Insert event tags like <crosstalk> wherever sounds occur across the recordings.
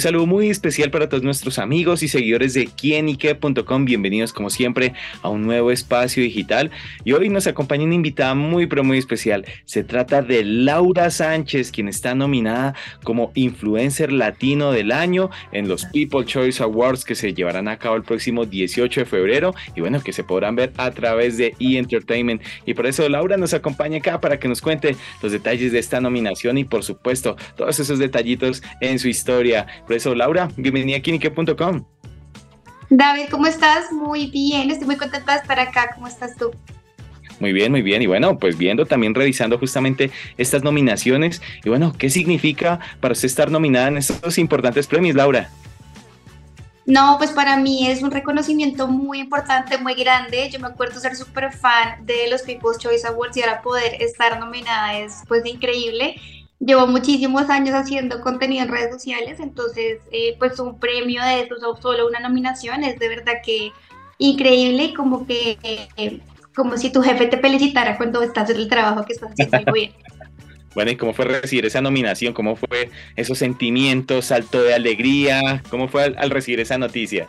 Un saludo muy especial para todos nuestros amigos y seguidores de quienique.com. Bienvenidos como siempre a un nuevo espacio digital. Y hoy nos acompaña una invitada muy pero muy especial. Se trata de Laura Sánchez, quien está nominada como Influencer Latino del Año en los People Choice Awards que se llevarán a cabo el próximo 18 de febrero y bueno, que se podrán ver a través de E! Entertainment. Y por eso Laura nos acompaña acá para que nos cuente los detalles de esta nominación y por supuesto todos esos detallitos en su historia. Por eso, Laura, bienvenida a Kinique.com. David, ¿cómo estás? Muy bien, estoy muy contenta de estar acá. ¿Cómo estás tú? Muy bien, muy bien. Y bueno, pues viendo también, revisando justamente estas nominaciones. Y bueno, ¿qué significa para usted estar nominada en estos importantes premios, Laura? No, pues para mí es un reconocimiento muy importante, muy grande. Yo me acuerdo ser súper fan de los People's Choice Awards y ahora poder estar nominada es pues increíble. Llevo muchísimos años haciendo contenido en redes sociales, entonces eh, pues un premio de eso, solo una nominación, es de verdad que increíble, como que eh, como si tu jefe te felicitara cuando estás en el trabajo que estás haciendo muy bien. <laughs> Bueno, ¿y cómo fue recibir esa nominación? ¿Cómo fue esos sentimientos, salto de alegría? ¿Cómo fue al, recibir esa noticia?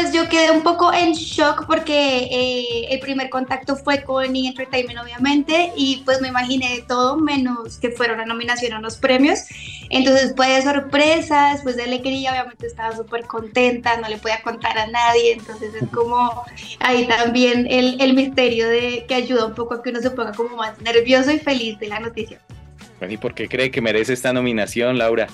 Pues yo quedé un poco en shock porque eh, el primer contacto fue con E! Entertainment, obviamente, y pues me imaginé todo menos que fuera una nominación a los premios. Entonces fue de sorpresa, después de alegría, obviamente estaba súper contenta, no le podía contar a nadie, entonces es como ahí también el, el misterio de que ayuda un poco a que uno se ponga como más nervioso y feliz de la noticia. ¿y por qué cree que merece esta nominación, Laura?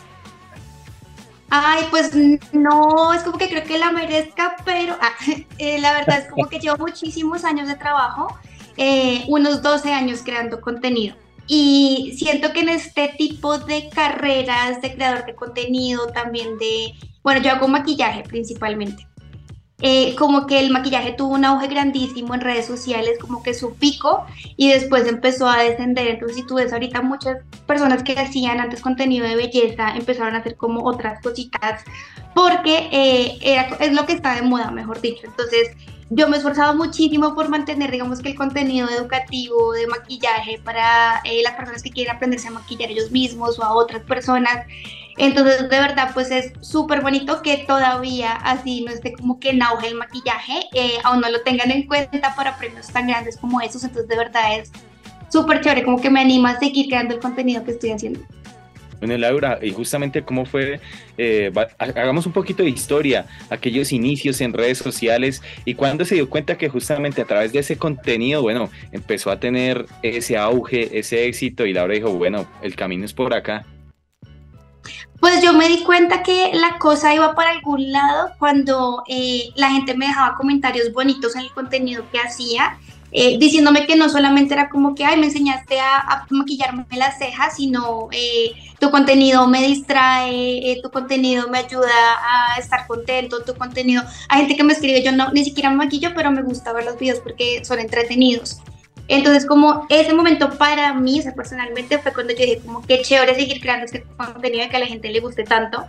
Ay, pues no, es como que creo que la merezca, pero ah, <laughs> eh, la verdad es como que llevo muchísimos años de trabajo, eh, unos 12 años creando contenido. Y siento que en este tipo de carreras de creador de contenido, también de, bueno, yo hago maquillaje principalmente. Eh, como que el maquillaje tuvo un auge grandísimo en redes sociales, como que su pico y después empezó a descender. Entonces, si tú ves ahorita muchas personas que hacían antes contenido de belleza, empezaron a hacer como otras cositas, porque eh, es lo que está de moda, mejor dicho. Entonces, yo me he esforzado muchísimo por mantener, digamos que el contenido educativo de maquillaje para eh, las personas que quieren aprenderse a maquillar ellos mismos o a otras personas. Entonces, de verdad, pues es súper bonito que todavía así no esté como que en auge el maquillaje, eh, aún no lo tengan en cuenta para premios tan grandes como esos. Entonces, de verdad es súper chévere, como que me anima a seguir creando el contenido que estoy haciendo. Bueno, Laura, y justamente cómo fue, eh, hagamos un poquito de historia, aquellos inicios en redes sociales y cuándo se dio cuenta que justamente a través de ese contenido, bueno, empezó a tener ese auge, ese éxito y Laura dijo, bueno, el camino es por acá. Pues yo me di cuenta que la cosa iba para algún lado cuando eh, la gente me dejaba comentarios bonitos en el contenido que hacía, eh, diciéndome que no solamente era como que, ay, me enseñaste a, maquillarme las cejas, sino eh, tu contenido me distrae, tu contenido me ayuda a estar contento, tu contenido... Hay gente que me escribe, yo no, ni siquiera me maquillo, pero me gusta ver los videos porque son entretenidos. Entonces, como ese momento para mí, o sea, personalmente, fue cuando yo dije, como qué chévere seguir creando este contenido que a la gente le guste tanto.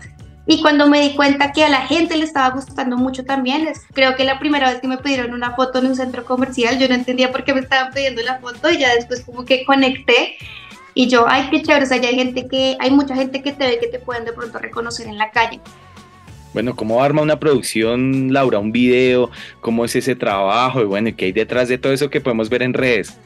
Y cuando me di cuenta que a la gente le estaba gustando mucho también, creo que la primera vez que me pidieron una foto en un centro comercial, yo no entendía por qué me estaban pidiendo la foto y ya después como que conecté y yo, ay, qué chévere, o hay gente que, hay mucha gente que te ve que te pueden de pronto reconocer en la calle. Bueno, ¿cómo arma una producción, Laura? Un video, ¿cómo es ese trabajo? Y bueno, ¿qué hay detrás de todo eso que podemos ver en redes?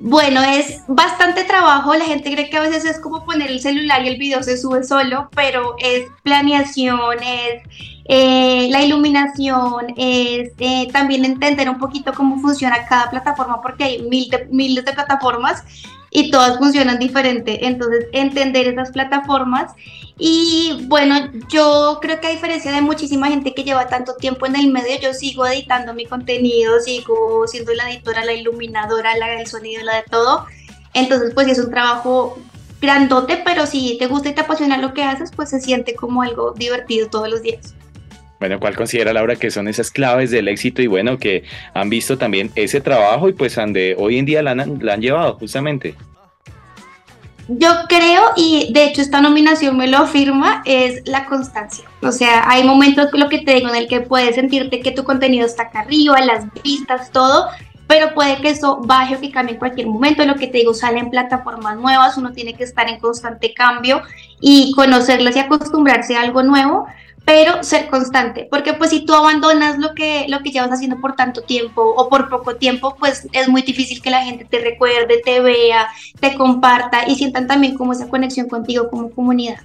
Bueno, es bastante trabajo. La gente cree que a veces es como poner el celular y el video se sube solo, pero es planeación, es eh, la iluminación, es eh, también entender un poquito cómo funciona cada plataforma, porque hay mil miles de plataformas y todas funcionan diferente. Entonces, entender esas plataformas y bueno, yo creo que a diferencia de muchísima gente que lleva tanto tiempo en el medio, yo sigo editando mi contenido, sigo siendo la editora, la iluminadora, la del sonido, la de todo. Entonces, pues es un trabajo grandote, pero si te gusta y te apasiona lo que haces, pues se siente como algo divertido todos los días. Bueno, ¿cuál considera Laura que son esas claves del éxito y bueno, que han visto también ese trabajo y pues de hoy en día la la han llevado justamente? Yo creo, y de hecho esta nominación me lo afirma, es la constancia. O sea, hay momentos, lo que te digo, en el que puedes sentirte que tu contenido está acá arriba, las vistas, todo, pero puede que eso baje o que cambie en cualquier momento. Lo que te digo, salen plataformas nuevas, uno tiene que estar en constante cambio y conocerlas y acostumbrarse a algo nuevo, pero ser constante, porque pues si tú abandonas lo que, lo que llevas haciendo por tanto tiempo o por poco tiempo, pues es muy difícil que la gente te recuerde, te vea, te comparta y sientan también como esa conexión contigo como comunidad.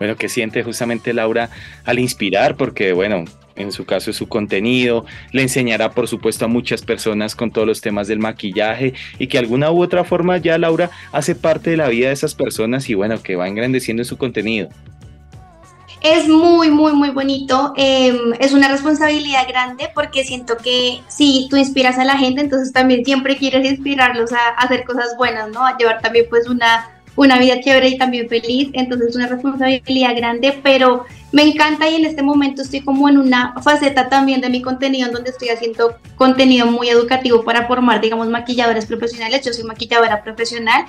Bueno, ¿qué siente justamente Laura al inspirar? Porque bueno, en su caso su contenido, le enseñará por supuesto a muchas personas con todos los temas del maquillaje y que alguna u otra forma ya Laura hace parte de la vida de esas personas y bueno, que va engrandeciendo su contenido. Es muy, muy, muy bonito. Em, es una responsabilidad grande porque siento que si tú inspiras a la gente, entonces también siempre quieres inspirarlos a, a hacer cosas buenas, ¿no? A llevar también pues una una vida chévere y también feliz, entonces es una responsabilidad grande, pero me encanta y en este momento estoy como en una faceta también de mi contenido en donde estoy haciendo contenido muy educativo para formar, digamos, maquilladores profesionales, yo soy maquilladora profesional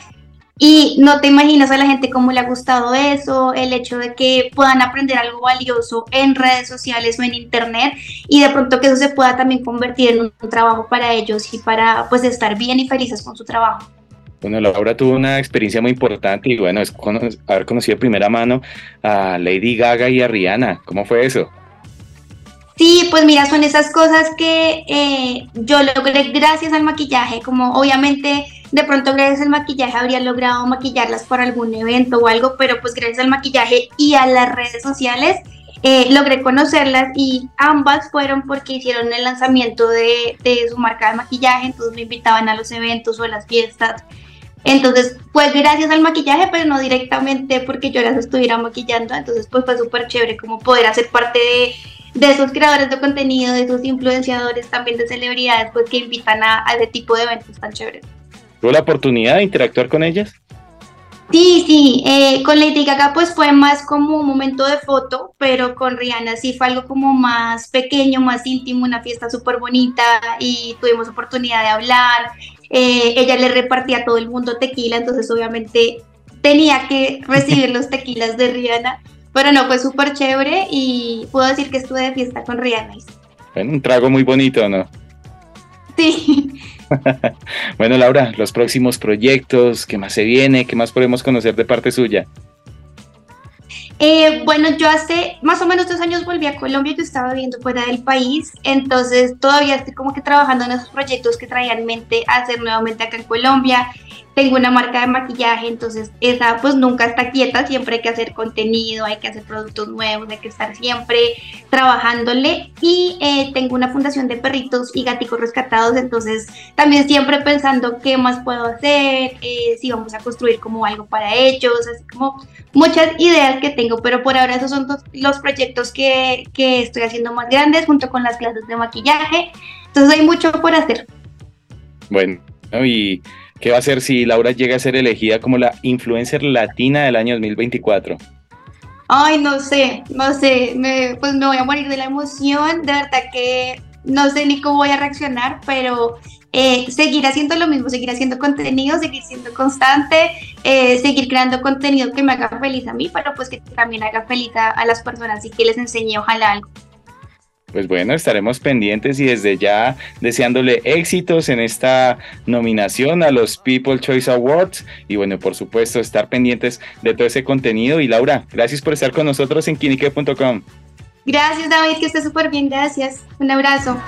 y no te imaginas a la gente cómo le ha gustado eso, el hecho de que puedan aprender algo valioso en redes sociales o en internet y de pronto que eso se pueda también convertir en un trabajo para ellos y para pues estar bien y felices con su trabajo. Bueno, Laura tuvo una experiencia muy importante y bueno, es haber conocido de primera mano a Lady Gaga y a Rihanna. ¿Cómo fue eso? Sí, pues mira, son esas cosas que eh, yo logré gracias al maquillaje, como obviamente de pronto gracias al maquillaje habría logrado maquillarlas por algún evento o algo, pero pues gracias al maquillaje y a las redes sociales eh, logré conocerlas y ambas fueron porque hicieron el lanzamiento de, de su marca de maquillaje, entonces me invitaban a los eventos o a las fiestas entonces fue gracias al maquillaje, pero no directamente porque yo las estuviera maquillando. Entonces pues fue súper chévere como poder hacer parte de, de, esos creadores de contenido, de esos influenciadores también de celebridades, pues que invitan a, a ese tipo de eventos tan chéveres. ¿Tuvo la oportunidad de interactuar con ellas? Sí, sí, eh, con Lady Gaga pues fue más como un momento de foto, pero con Rihanna sí fue algo como más pequeño, más íntimo, una fiesta súper bonita y tuvimos oportunidad de hablar, eh, ella le repartía a todo el mundo tequila, entonces obviamente tenía que recibir los tequilas de Rihanna, pero no, fue súper chévere y puedo decir que estuve de fiesta con Rihanna. Bueno, un trago muy bonito, ¿no? Sí. <laughs> bueno, Laura, los próximos proyectos, ¿qué más se viene? ¿Qué más podemos conocer de parte suya? Eh, bueno, yo hace más o menos dos años volví a Colombia, yo estaba viviendo fuera del país, entonces todavía estoy como que trabajando en esos proyectos que traía en mente hacer nuevamente acá en Colombia tengo una marca de maquillaje, entonces esa pues nunca está quieta, siempre hay que hacer contenido, hay que hacer productos nuevos, hay que estar siempre trabajándole y eh, tengo una fundación de perritos y gaticos rescatados, entonces también siempre pensando qué más puedo hacer, eh, si vamos a construir como algo para ellos, así como muchas ideas que tengo, pero por ahora esos son los proyectos que, que estoy haciendo más grandes junto con las clases de maquillaje, entonces hay mucho por hacer. Bueno, y ¿Qué va a hacer si Laura llega a ser elegida como la influencer latina del año 2024? Ay, no sé, no sé, me, pues me voy a morir de la emoción, de verdad que no sé ni cómo voy a reaccionar, pero eh, seguir haciendo lo mismo, seguir haciendo contenido, seguir siendo constante, eh, seguir creando contenido que me haga feliz a mí, pero pues que también haga feliz a, a las personas y que les enseñe ojalá algo. Pues bueno, estaremos pendientes y desde ya deseándole éxitos en esta nominación a los People Choice Awards y bueno, por supuesto, estar pendientes de todo ese contenido. Y Laura, gracias por estar con nosotros en kinique.com. Gracias David, que esté súper bien, gracias. Un abrazo.